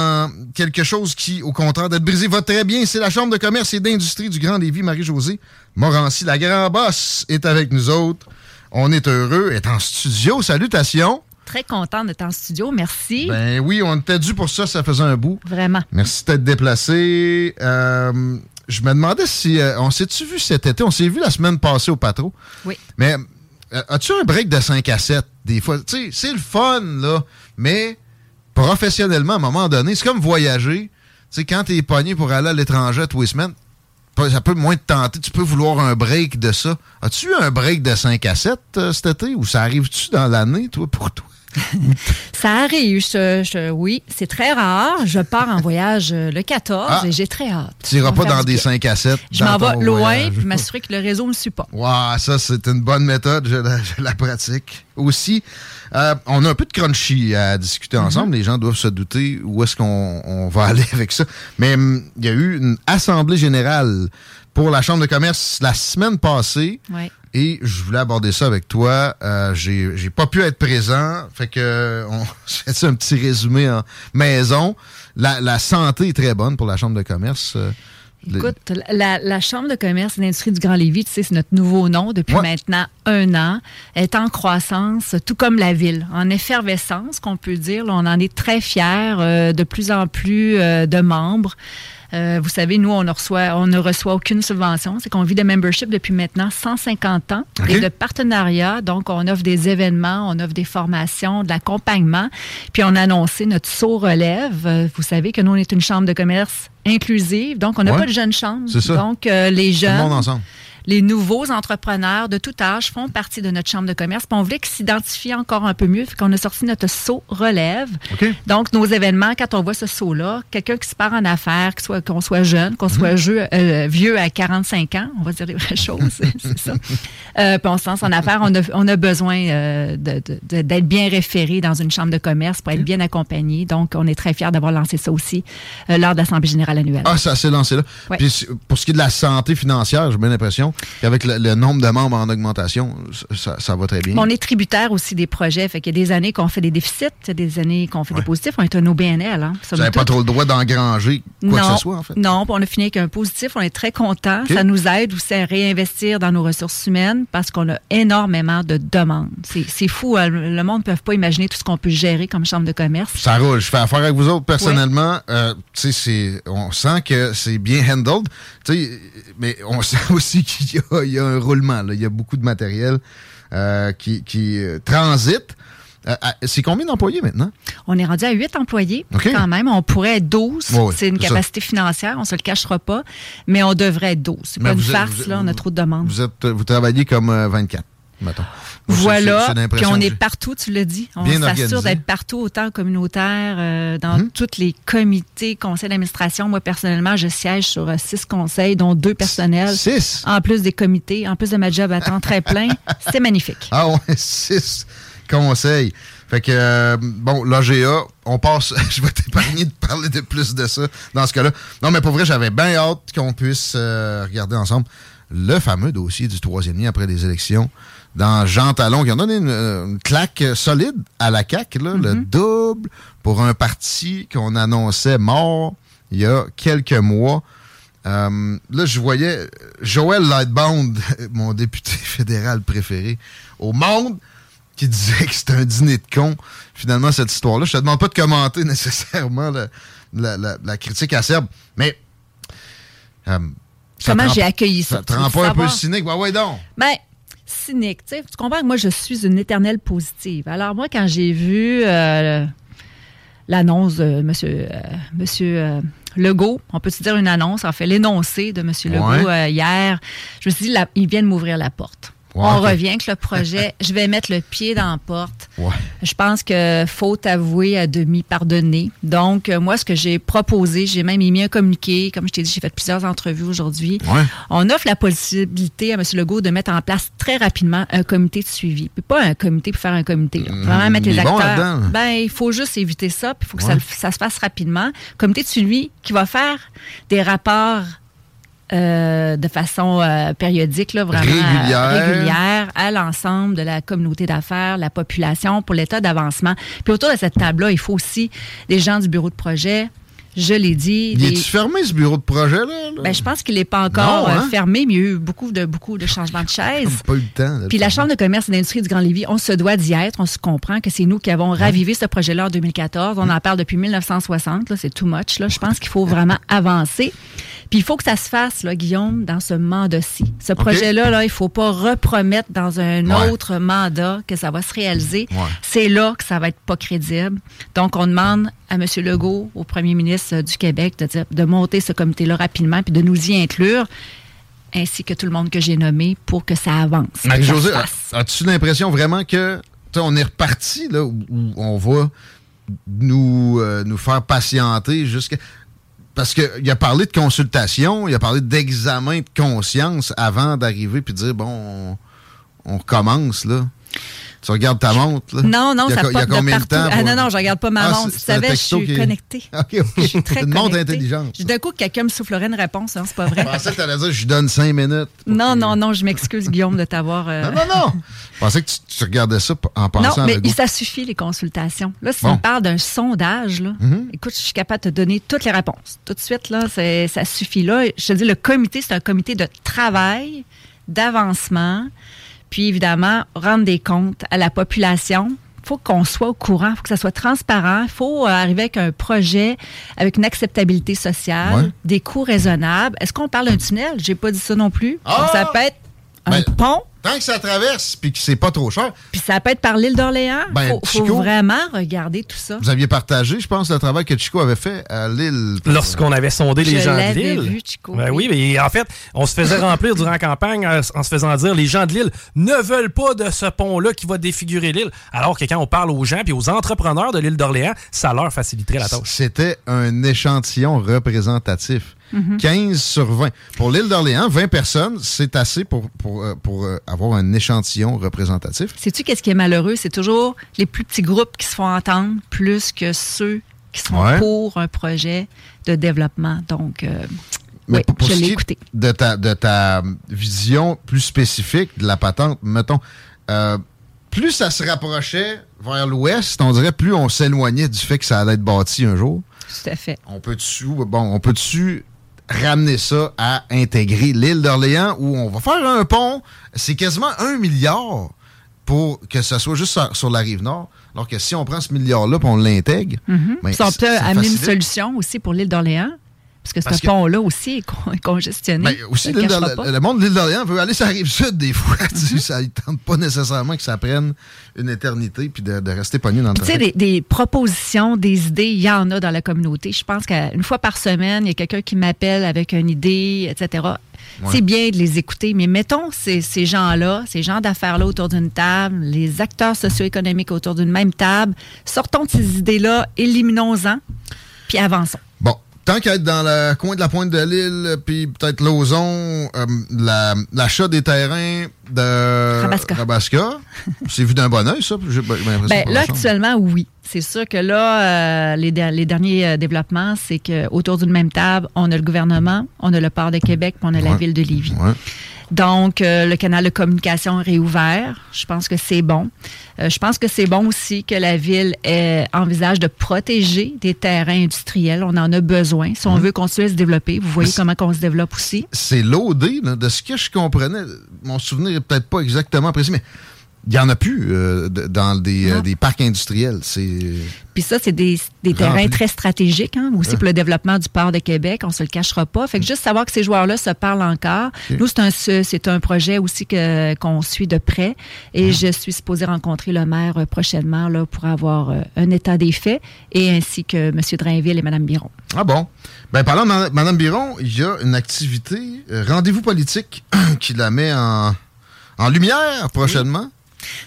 Euh, quelque chose qui, au contraire d'être brisé, va très bien. C'est la Chambre de commerce et d'industrie du Grand Lévis, Marie-Josée Morancy. La grand boss est avec nous autres. On est heureux, est en studio. Salutations. Très content d'être en studio, merci. Ben oui, on était dû pour ça, ça faisait un bout. Vraiment. Merci d'être déplacé. Euh, je me demandais si. euh, on s'est-tu vu cet été? On s'est vu la semaine passée au Patro. Oui. Mais euh, as-tu un break de 5 à 7 des fois? Tu sais, c'est le fun, là. Mais professionnellement, à un moment donné, c'est comme voyager. Tu sais, quand t'es pogné pour aller à l'étranger tous les semaines, ça peut moins te tenter. Tu peux vouloir un break de ça. As-tu eu un break de 5 à 7 euh, cet été? Ou ça arrive-tu dans l'année, toi, pour toi? Ça arrive, je- je- oui, c'est très rare. Je pars en voyage euh, le 14 Ah. et j'ai très hâte. Tu n'iras pas dans des bien. 5 à 7. Je m'en vais loin puis m'assurer que le réseau ne me suit pas. Wow, ça, c'est une bonne méthode. Je la, je la pratique aussi. Euh, on a un peu de crunchy à discuter Mm-hmm. ensemble. Les gens doivent se douter où est-ce qu'on on va aller avec ça. Mais hum, il y a eu une assemblée générale pour la Chambre de commerce la semaine passée. Ouais. Et je voulais aborder ça avec toi. Euh, j'ai pas pu être présent. Fait que on fait ça un petit résumé en maison. La, la santé est très bonne pour la Chambre de commerce. Euh, Écoute, la, la Chambre de commerce et d'industrie du Grand Lévis, tu sais, c'est notre nouveau nom depuis Ouais. maintenant un an, est en croissance, tout comme la ville, en effervescence, qu'on peut dire. Là, on en est très fiers, euh, de plus en plus euh, de membres. Euh, vous savez, nous, on ne reçoit, on ne reçoit aucune subvention. C'est qu'on vit de membership depuis maintenant 150 ans OK. et de partenariat. Donc, on offre des événements, on offre des formations, de l'accompagnement. Puis, on a annoncé notre saut relève. Euh, Vous savez que nous, on est une chambre de commerce inclusive. Donc, on n'a Ouais. pas de jeunes chambres. C'est ça. Donc, euh, les tout le jeunes monde ensemble. Les nouveaux entrepreneurs de tout âge font partie de notre chambre de commerce. Puis on voulait qu'ils s'identifient encore un peu mieux. Fait qu'on a sorti notre saut relève. OK. Donc, nos événements, quand on voit ce saut-là, quelqu'un qui se part en affaires, qu'on soit, qu'on soit jeune, qu'on Mhm. soit jeu- euh, vieux à 45 ans, on va dire les vraies choses, c'est ça. Euh, puis on se lance en affaires, on a, on a besoin euh, de- de- de- d'être bien référé dans une chambre de commerce pour être bien accompagné. Donc, on est très fiers d'avoir lancé ça aussi euh, lors de l'Assemblée générale annuelle. Ah, ça s'est lancé là. Ouais. Puis pour ce qui est de la santé financière, j'ai bien l'impression qu'avec le, le nombre de membres en augmentation, ça, ça va très bien. Mais on est tributaire aussi des projets. Fait qu'il y a des années qu'on fait des déficits, des années qu'on fait des positifs. On est un OBNL. Hein, Vous n'avez pas trop le droit d'engranger quoi non, que ce soit, en fait. Non, puis on a fini avec un positif. On est très content. Ça nous aide aussi à réinvestir dans nos ressources humaines parce qu'on a énormément de demandes. C'est fou. hein. Le monde ne peut pas imaginer tout ce qu'on peut gérer comme chambre de commerce. Ça roule. Je fais affaire avec vous autres personnellement. Euh, on sent que c'est bien handled. Mais on sent aussi qu'il il y, a un roulement. Il y a beaucoup de matériel euh, qui, qui euh, transite. Euh, c'est combien d'employés maintenant? On est rendu à 8 employés quand même. On pourrait être 12. c'est une capacité financière, on ne se le cachera pas. Mais on devrait être 12. C'est pas une farce, là, on a trop de demandes. Vous, êtes, vous travaillez comme 24, mettons. Voilà, puis on est partout, tu l'as dit. On s'assure d'être partout, autant communautaire, euh, dans mhm. tous les comités, conseils d'administration. Moi, personnellement, je siège sur euh, six conseils, dont deux personnels. Six? En plus des comités, en plus de ma job à temps très plein. C'est magnifique. Ah ouais, six conseils. Fait que, euh, bon, l'AGA, on passe, je vais t'épargner de parler de plus de ça dans ce cas-là. Non, mais pour vrai, j'avais bien hâte qu'on puisse regarder ensemble le fameux dossier du troisième lien après les élections dans Jean Talon, qui a donné une, claque solide à la CAQ, le mm-hmm. double pour un parti qu'on annonçait mort il y a quelques mois. Euh, là, je voyais Joël Lightbound, mon député fédéral préféré au monde, qui disait que c'était un dîner de con, finalement, cette histoire-là. Je te demande pas de commenter nécessairement la, critique acerbe, mais... Euh, Comment j'ai accueilli ça? Ça te rend pas un peu cynique? Ouais, ouais, donc. Ben, cynique. Tu comprends? Que moi, je suis une éternelle positive. Alors, moi, quand j'ai vu euh, l'annonce de M. Monsieur, euh, monsieur euh, Legault, on peut se dire une annonce, en fait, l'énoncé de M. Legault hier, je me suis dit, il vient de m'ouvrir la porte on revient avec le projet. je vais mettre le pied dans la porte. Je pense que faut avouer à demi pardonner. Donc, euh, moi, ce que j'ai proposé, j'ai même émis un communiqué. Comme je t'ai dit, j'ai fait plusieurs entrevues aujourd'hui. On offre la possibilité à M. Legault de mettre en place très rapidement un comité de suivi. Puis pas un comité pour faire un comité. Vraiment mettre les acteurs. ben, il faut juste éviter ça. Puis il faut que ça, ça se fasse rapidement. Comité de suivi qui va faire des rapports euh, de façon euh, périodique, là, vraiment régulière. régulière, à l'ensemble de la communauté d'affaires, la population, pour l'état d'avancement. Puis autour de cette table-là, il faut aussi des gens du bureau de projet, je l'ai dit. Il est fermé, ce bureau de projet-là? Ben, je pense qu'il n'est pas encore hein? euh, fermé, mais il y a eu beaucoup de, beaucoup de changements de chaises. pas eu le temps. Puis la Chambre de commerce et d'industrie du Grand Lévis, on se doit d'y être. On se comprend que c'est nous qui avons ravivé ce projet-là en 2014. On en parle depuis 1960. C'est too much. Là. Je pense qu'il faut vraiment avancer. Puis il faut que ça se fasse, là, Guillaume, dans ce mandat-ci. Ce projet-là, là, il ne faut pas repromettre dans un autre mandat que ça va se réaliser. C'est là que ça va être pas crédible. Donc, on demande à M. Legault, au premier ministre du Québec, de, de monter ce comité-là rapidement puis de nous y inclure ainsi que tout le monde que j'ai nommé pour que ça avance. Marie-Josée, as-tu l'impression vraiment que on est reparti là où, on va nous, euh, nous faire patienter jusqu'à. Parce qu'il a parlé de consultation, il a parlé d'examen de conscience avant d'arriver puis de dire bon, on, on recommence là. Tu regardes ta montre, là? Non, non, ça Il y a combien de, temps? Ah non, non, je regarde pas ma ah, montre. Tu savais, je suis connectée. OK, OK. Je suis très une montre intelligente. D'un coup, quelqu'un me soufflerait une réponse, hein, c'est pas vrai. Je pensais que tu allais dire, je donne cinq minutes. Non, non, non, je m'excuse, Guillaume, de t'avoir... Euh, non, non, non. Je pensais que tu, regardais ça en pensant Non, mais ça suffit, les consultations. Là, si on parle d'un sondage, là, mm-hmm. écoute, je suis capable de te donner toutes les réponses. Tout de suite, là, ça suffit. Là, je te dis, le comité, c'est un comité de travail, d'avancement, puis évidemment, rendre des comptes à la population. Il faut qu'on soit au courant, il faut que ça soit transparent. Il faut euh, arriver avec un projet avec une acceptabilité sociale, des coûts raisonnables. Est-ce qu'on parle d'un tunnel? J'ai pas dit ça non plus. Ah! ça peut être un ben, pont Tant que ça traverse, puis que c'est pas trop cher. Puis ça peut être par l'île d'Orléans. Ben, faut, vraiment regarder tout ça. Vous aviez partagé, je pense, le travail que Chico avait fait à l'île. Lorsqu'on avait sondé les gens de l'île. vu, Chico. Ben oui, mais en fait, on se faisait remplir durant la campagne en se faisant dire les gens de l'île ne veulent pas de ce pont-là qui va défigurer l'île. Alors que quand on parle aux gens puis aux entrepreneurs de l'île d'Orléans, ça leur faciliterait la tâche. C'était un échantillon représentatif. 15 sur 20. Pour l'île d'Orléans, 20 personnes, c'est assez pour, pour, euh, euh, avoir un échantillon représentatif. Sais-tu qu'est-ce qui est malheureux? C'est toujours les plus petits groupes qui se font entendre plus que ceux qui sont pour un projet de développement. Donc, euh, oui, je l'ai écouté. De ta, de ta vision plus spécifique de la patente, mettons, plus ça se rapprochait vers l'ouest, on dirait plus on s'éloignait du fait que ça allait être bâti un jour. Tout à fait. On peut-tu, bon, on peut-tu ramener ça à intégrer l'île d'Orléans où on va faire un pont. C'est quasiment un milliard pour que ce soit juste sur, la rive nord. Alors que si on prend ce milliard-là et on l'intègre, mm on peut amener une solution aussi pour l'île d'Orléans? Parce que ce Parce pont-là aussi est con- est congestionné. Ben, aussi, le monde de l'île d'Orléans veut aller sur la rive sud des fois. sais, ça ne tente pas nécessairement que ça prenne une éternité puis de, de rester pogné dans le Tu sais, des, des propositions, des idées, il y en a dans la communauté. Je pense qu'une fois par semaine, il y a quelqu'un qui m'appelle avec une idée, etc. C'est bien de les écouter, mais mettons ces, ces gens-là, ces gens d'affaires-là autour d'une table, les acteurs socio-économiques autour d'une même table, sortons de ces idées-là, éliminons-en, puis avançons. Tant qu'à être dans le coin de la pointe de l'île, puis peut-être Lauson, euh, la- l'achat des terrains de Rabasca. c'est vu d'un bon oeil, ça? Ben, là, actuellement, oui. C'est sûr que là, euh, les, les derniers euh, développements, c'est qu'autour d'une même table, on a le gouvernement, on a le port de Québec, puis on a la ville de Lévis. Ouais. Donc, euh, le canal de communication est réouvert. Je pense que c'est bon. Euh, je pense que c'est bon aussi que la ville ait- envisage de protéger des terrains industriels. On en a besoin. Si on veut continuer à se développer, vous voyez comment on se développe aussi. C'est l'OD, là, de ce que je comprenais. Mon souvenir est peut-être pas exactement précis, mais il n'y en a plus euh, dans des, euh, des parcs industriels. Puis ça, c'est des, des terrains très stratégiques hein, aussi Ouais. pour le développement du port de Québec. On se le cachera pas. Fait que juste savoir que ces joueurs-là se parlent encore. Nous, c'est un, projet aussi que, qu'on suit de près. Et je suis supposée rencontrer le maire euh, prochainement là, pour avoir un état des faits et ainsi que M. Drainville et Mme Biron. Ah bon? Ben, parlant de Mme Biron, il y a une activité, rendez-vous politique, qui la met en, en lumière prochainement.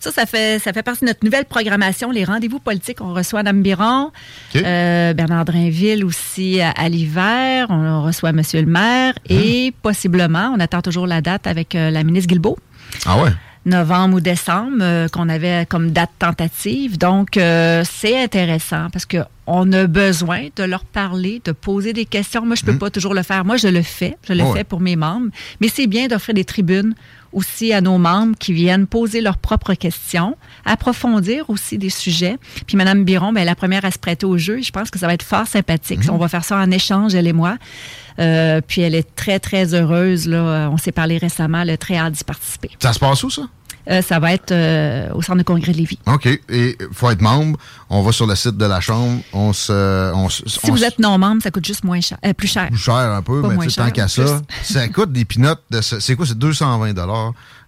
Ça, ça fait, ça fait partie de notre nouvelle programmation, les rendez-vous politiques. On reçoit Mme Biron, euh, Bernard Drainville aussi à, à l'hiver. On reçoit M. le maire et possiblement, on attend toujours la date avec euh, la ministre Guilbeault. Ah ouais? novembre ou décembre euh, qu'on avait comme date tentative. Donc, euh, c'est intéressant parce que on a besoin de leur parler, de poser des questions. Moi, je peux pas toujours le faire. Moi, je le fais. Je le Ouais. fais pour mes membres. Mais c'est bien d'offrir des tribunes aussi à nos membres qui viennent poser leurs propres questions, approfondir aussi des sujets. Puis Mme Biron, ben, la première à se prêter au jeu. Je pense que ça va être fort sympathique. On va faire ça en échange, elle et moi. Euh, puis elle est très, très heureuse. Là. On s'est parlé récemment. Elle a très hâte d'y participer. Ça se passe où, ça? Euh, ça va être euh, au centre de congrès de Lévis. OK. Et faut être membre. On va sur le site de la Chambre. On se. On, se- Si on vous êtes non membre, ça coûte juste moins cher, euh, plus cher. plus cher un peu, Pas mais tu sais, tant qu'à ça, ça coûte des pinottes de ce- C'est quoi? C'est 220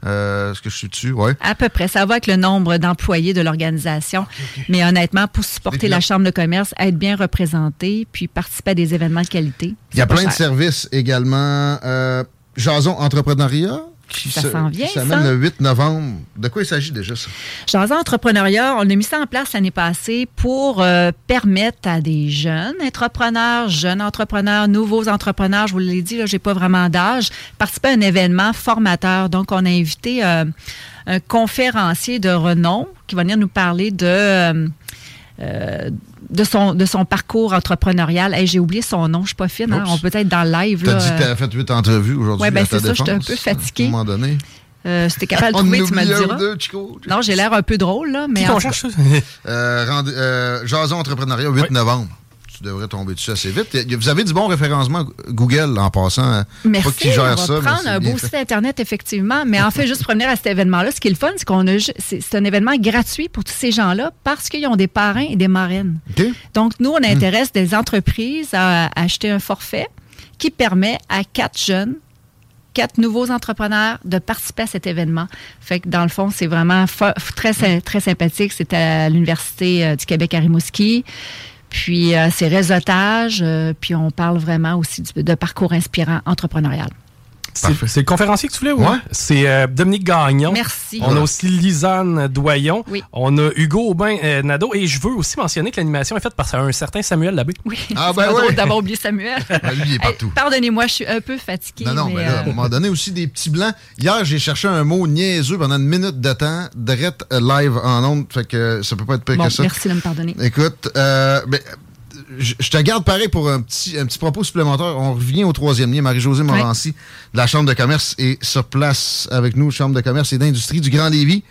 euh, Est-ce que je suis dessus? Ouais. À peu près. Ça va avec le nombre d'employés de l'organisation. Mais honnêtement, pour supporter la Chambre de commerce, être bien représenté, puis participer à des événements de qualité. Il y a plein de services également. Jason Entrepreneuriat? Qui Ça s'amène ça. le 8 novembre. De quoi il s'agit déjà, ça? Jason Entrepreneuriat, on a mis ça en place l'année passée pour euh, permettre à des jeunes entrepreneurs, jeunes entrepreneurs, nouveaux entrepreneurs, je vous l'ai dit, là, j'ai pas vraiment d'âge, participer à un événement formateur. Donc, on a invité euh, un conférencier de renom qui va venir nous parler de... euh, euh, de son, de son parcours entrepreneurial. Hey, J'ai oublié son nom, je suis pas fine. hein. On peut être dans le live. T'as là, dit que t'avais fait 8 entrevues aujourd'hui. Ouais, ben c'est ça, j'étais un peu fatiguée. À un moment donné. euh, si t'es capable de trouver, tu me le diras. deux, Chico. Non, j'ai l'air un peu drôle, là, mais Qui en cherche, ça? Euh, rendez- euh, Jason Entrepreneuriat, 8 Oui. novembre. Tu devrais tomber dessus assez vite. Vous avez du bon référencement Google en passant. hein. Merci. Pas qui gère on va ça, prendre un beau fait. site Internet, effectivement. Mais en fait, juste pour revenir à cet événement-là, ce qui est le fun, c'est qu'on a c'est un événement gratuit pour tous ces gens-là parce qu'ils ont des parrains et des marraines. Donc, nous, Hmm. on intéresse des entreprises à, à acheter un forfait qui permet à quatre jeunes, quatre nouveaux entrepreneurs de participer à cet événement. Fait que, dans le fond, c'est vraiment très, très sympathique. C'est à l'Université euh, du Québec à Rimouski. Puis, euh, c'est réseautage. euh, puis, on parle vraiment aussi de parcours inspirant entrepreneurial. C'est le conférencier que tu voulais, ou? Ouais. C'est euh, Dominique Gagnon. Merci. On a aussi Lisanne Doyon. Oui. On a Hugo Aubin euh, Nadeau. Et je veux aussi mentionner que l'animation est faite par un certain Samuel Labbé. Oui, Ah, ben drôle d'avoir oublié Samuel. Ah, lui, il est Hey, partout. Pardonnez-moi, je suis un peu fatiguée. Non, non, mais, là, à un euh, moment donné aussi des petits blancs. Hier, j'ai cherché un mot niaiseux pendant une minute de temps, direct euh, live en ondes, fait que ça peut pas être pire bon, que ça. merci de me pardonner. Écoute, euh, ben, je je te garde pareil pour un petit, un petit propos supplémentaire. On revient au troisième lien. Marie-Josée Morancy de la Chambre de commerce est sur place avec nous, Chambre de commerce et d'industrie du Grand Lévis.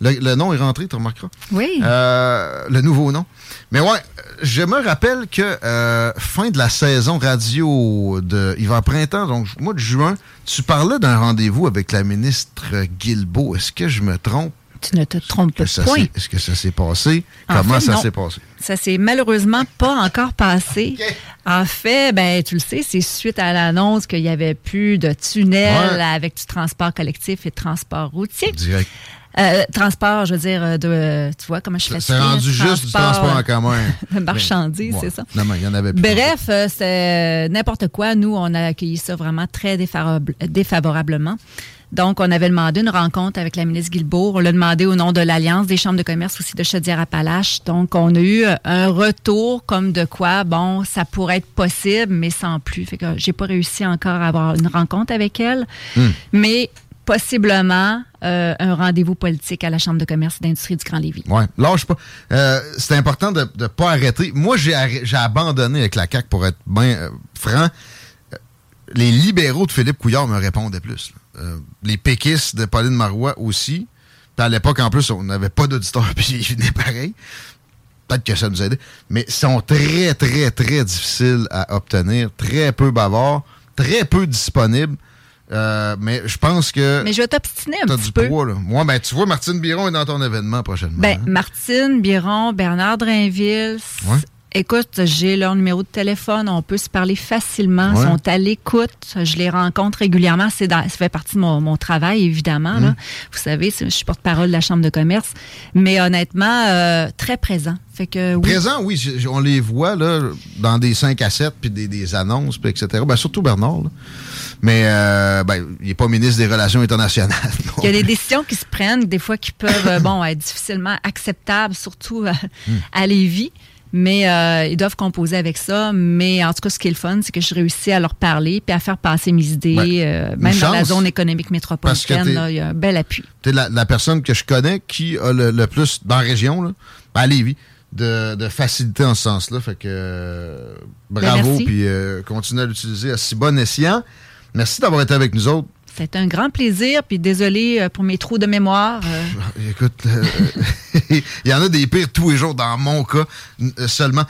Le, le nom est rentré, tu remarqueras. Oui. Euh, le nouveau nom. Mais ouais, je me rappelle que euh, fin de la saison radio de hiver-printemps, donc mois de juin, tu parlais d'un rendez-vous avec la ministre Guilbeault. Est-ce que je me trompe? Tu ne te trompes ça point. Est-ce que ça s'est passé? En Comment fait, ça s'est passé? Ça s'est malheureusement pas encore passé. En fait, ben tu le sais, c'est suite à l'annonce qu'il y avait plus de tunnels Ouais. avec du transport collectif et transport routier. Direct. Euh, transport, je veux dire, euh, de, tu vois comment je fais C'est rendu juste du transport en commun. de marchandises, Ouais. c'est ça. Non, mais il y en avait plus. Bref, euh, c'est n'importe quoi. Nous, on a accueilli ça vraiment très défavorable- défavorablement. Donc, on avait demandé une rencontre avec la ministre Guilbeault. On l'a demandé au nom de l'Alliance des chambres de commerce aussi de Chaudière-Appalaches. Donc, on a eu euh, un retour comme de quoi, bon, ça pourrait être possible, mais sans plus. Fait que j'ai pas réussi encore à avoir une rencontre avec elle. Mais possiblement euh, un rendez-vous politique à la Chambre de commerce et d'industrie du Grand Lévis. Ouais, lâche pas. Euh, c'est important de ne pas arrêter. Moi, j'ai abandonné avec la CAQ pour être bien euh, franc. Les libéraux de Philippe Couillard me répondaient plus. Euh, les péquistes de Pauline Marois aussi. Puis à l'époque, en plus, on n'avait pas d'auditeurs, puis ils venaient pareil. Peut-être que ça nous aidait. Mais ils sont très, très, très difficiles à obtenir. Très peu bavards. Très peu disponibles. Euh, mais je pense que Mais je vais t'obstiner un t'as petit du peu. poids. Là. Moi, ben, tu vois, Martine Biron est dans ton événement prochainement. Ben, hein. Martine, Biron, Bernard Drainville. Ouais. Écoute, j'ai leur numéro de téléphone, on peut se parler facilement, Ouais. ils sont à l'écoute, je les rencontre régulièrement, c'est ça fait partie de mon, mon travail, évidemment. Mm. là. Vous savez, je suis porte-parole de la Chambre de commerce, mais honnêtement, euh, très présent. Fait que oui. Présent, oui, on les voit là, dans des 5 à 7, puis des, des annonces, puis etc. Ben, surtout Bernard. là. Mais euh, ben, il n'est pas ministre des Relations internationales. Il y a des décisions qui se prennent, des fois qui peuvent euh, bon, être difficilement acceptables, surtout euh, Hmm. à Lévis. Mais euh, ils doivent composer avec ça. Mais en tout cas, ce qui est le fun, c'est que je réussis à leur parler puis à faire passer mes idées, Ouais. euh, Une même dans la zone économique métropolitaine. là, Il y a un bel appui. Tu la, la personne que je connais qui a le, le plus dans la région, là, ben, à Lévis, de, de facilité en ce sens-là. Fait que euh, bravo, Ben, merci. puis euh, continue à l'utiliser à si bon escient. Merci d'avoir été avec nous autres. C'était un grand plaisir. Puis désolé euh, pour mes trous de mémoire. euh, Écoute, euh, il y en a des pires tous les jours dans mon cas euh, seulement.